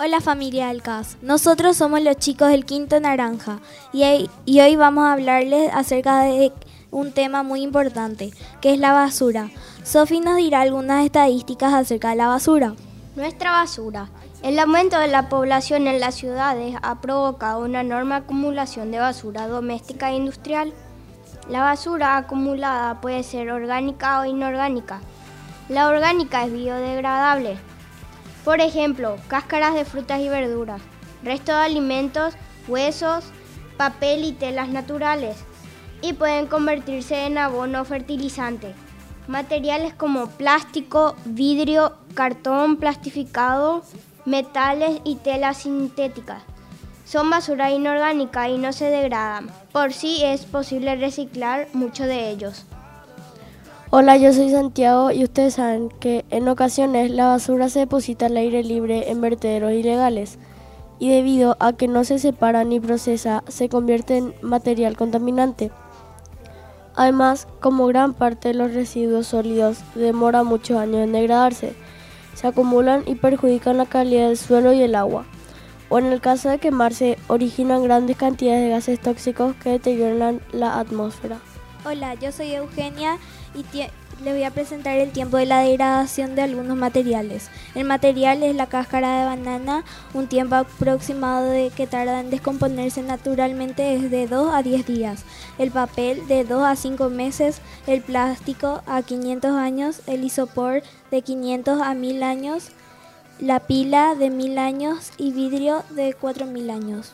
Hola familia del CAS, nosotros somos los chicos del Quinto Naranja y, y hoy vamos a hablarles acerca de un tema muy importante, que es la basura. Sofi nos dirá algunas estadísticas acerca de la basura. Nuestra basura. El aumento de la población en las ciudades ha provocado una enorme acumulación de basura doméstica e industrial. La basura acumulada puede ser orgánica o inorgánica. La orgánica es biodegradable. Por ejemplo, cáscaras de frutas y verduras, restos de alimentos, huesos, papel y telas naturales. Y pueden convertirse en abono fertilizante. Materiales como plástico, vidrio, cartón plastificado, metales y telas sintéticas. Son basura inorgánica y no se degradan. Por sí es posible reciclar muchos de ellos. Hola, yo soy Santiago y ustedes saben que en ocasiones la basura se deposita al aire libre en vertederos ilegales y debido a que no se separa ni procesa se convierte en material contaminante. Además, como gran parte de los residuos sólidos demora muchos años en degradarse, se acumulan y perjudican la calidad del suelo y el agua. O en el caso de quemarse, originan grandes cantidades de gases tóxicos que deterioran la atmósfera. Hola, yo soy Eugenia y les voy a presentar el tiempo de la degradación de algunos materiales. El material es la cáscara de banana, un tiempo aproximado de que tarda en descomponerse naturalmente es de 2 a 10 días. El papel de 2 a 5 meses, el plástico a 500 años, el isopor de 500 a 1000 años, la pila de 1000 años y vidrio de 4000 años.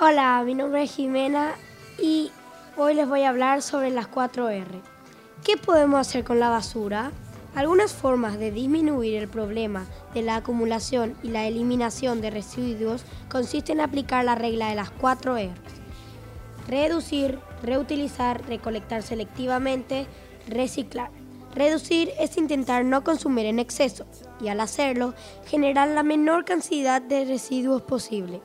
Hola, mi nombre es Jimena y Hoy les voy a hablar sobre las 4R. ¿Qué podemos hacer con la basura? Algunas formas de disminuir el problema de la acumulación y la eliminación de residuos consisten en aplicar la regla de las 4 R. Reducir, reutilizar, recolectar selectivamente, reciclar. Reducir es intentar no consumir en exceso y al hacerlo generar la menor cantidad de residuos posible.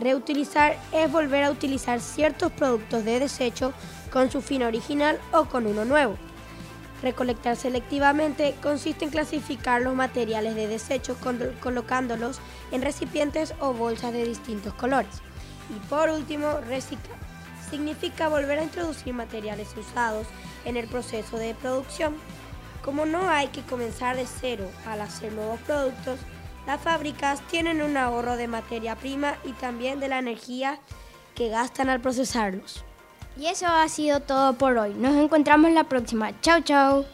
Reutilizar es volver a utilizar ciertos productos de desecho con su fin original o con uno nuevo. Recolectar selectivamente consiste en clasificar los materiales de desecho colocándolos en recipientes o bolsas de distintos colores. Y por último, reciclar. Significa volver a introducir materiales usados en el proceso de producción. Como no hay que comenzar de cero al hacer nuevos productos, las fábricas tienen un ahorro de materia prima y también de la energía que gastan al procesarlos. Y eso ha sido todo por hoy. Nos encontramos la próxima. Chao, chao.